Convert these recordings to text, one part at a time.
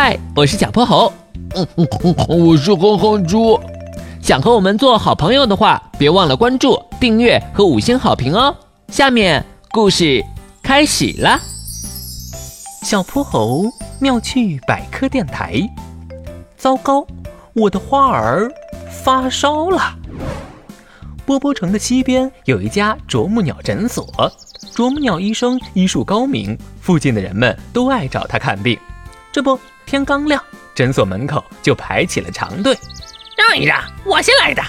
嗨，我是小泼猴。嗯嗯嗯，我是哼哼猪。想和我们做好朋友的话，别忘了关注、订阅和五星好评哦。下面故事开始啦。小泼猴妙趣百科电台。糟糕，我的花儿发烧了。波波城的西边有一家啄木鸟诊所，啄木鸟医生医术高明，附近的人们都爱找他看病。这不，天刚亮，诊所门口就排起了长队。让一让，我先来的。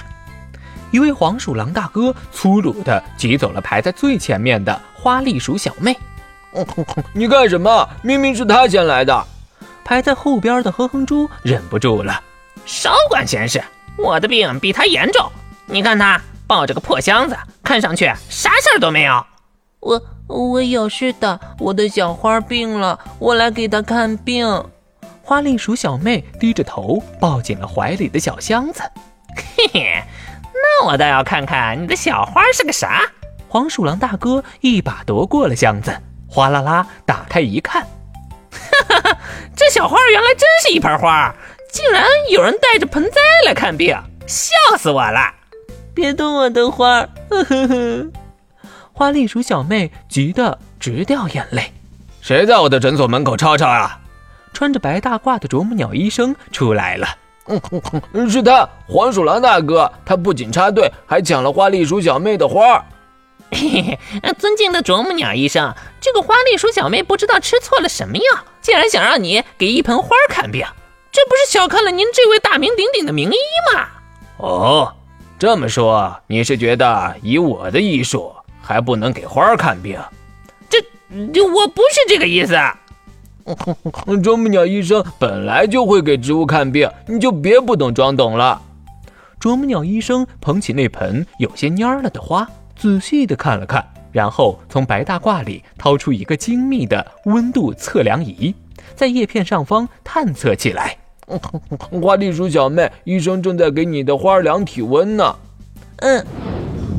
一位黄鼠狼大哥粗鲁地挤走了排在最前面的花栗鼠小妹。你干什么？明明是他先来的。排在后边的哼哼猪忍不住了，少管闲事！我的病比他严重，你看他抱着个破箱子，看上去啥事儿都没有。我我有事的，我的小花病了，我来给他看病。花栗鼠小妹低着头，抱紧了怀里的小箱子。嘿嘿，那我倒要看看你的小花是个啥。黄鼠狼大哥一把夺过了箱子，哗啦啦打开一看，哈哈，这小花原来真是一盆花，竟然有人带着盆栽来看病，笑死我了！别动我的花，呵呵呵。花栗鼠小妹急得直掉眼泪。谁在我的诊所门口吵吵啊？穿着白大褂的啄木鸟医生出来了。嗯，是他，黄鼠狼大哥。他不仅插队，还抢了花栗鼠小妹的花。嘿嘿，尊敬的啄木鸟医生，这个花栗鼠小妹不知道吃错了什么药，竟然想让你给一盆花看病，这不是小看了您这位大名鼎鼎的名医吗？哦，这么说，你是觉得以我的医术还不能给花看病？这，这我不是这个意思。啄木鸟医生本来就会给植物看病，你就别不懂装懂了。啄木鸟医生捧起那盆有些蔫了的花，仔细的看了看，然后从白大褂里掏出一个精密的温度测量仪，在叶片上方探测起来。花栗鼠小妹，医生正在给你的花量体温呢。嗯，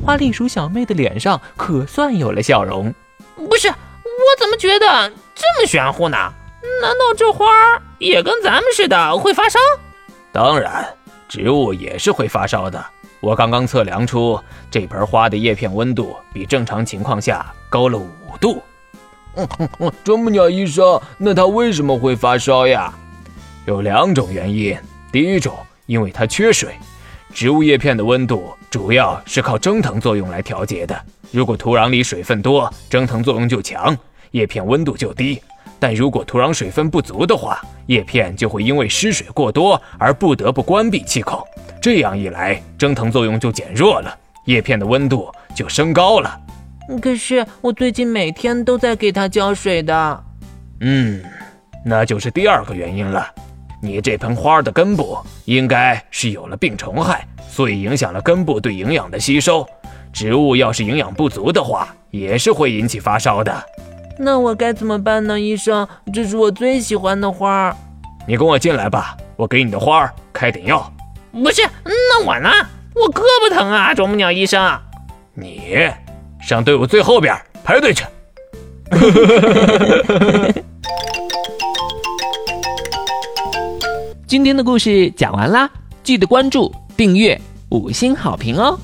花栗鼠小妹的脸上可算有了笑容。不是，我怎么觉得这么玄乎呢？难道这花也跟咱们似的会发烧？当然，植物也是会发烧的。我刚刚测量出这盆花的叶片温度比正常情况下高了五度。啄木鸟医生，那它为什么会发烧呀？有两种原因。第一种，因为它缺水。植物叶片的温度主要是靠蒸腾作用来调节的。如果土壤里水分多，蒸腾作用就强，叶片温度就低。但如果土壤水分不足的话，叶片就会因为失水过多而不得不关闭气孔。这样一来，蒸腾作用就减弱了，叶片的温度就升高了。可是我最近每天都在给它浇水的。嗯，那就是第二个原因了。你这盆花的根部应该是有了病虫害，所以影响了根部对营养的吸收。植物要是营养不足的话，也是会引起发烧的。那我该怎么办呢，医生？这是我最喜欢的花儿。你跟我进来吧，我给你的花儿开点药。不是，那我呢？我胳膊疼啊，啄木鸟医生。你上队伍最后边排队去。今天的故事讲完啦，记得关注、订阅、五星好评哦。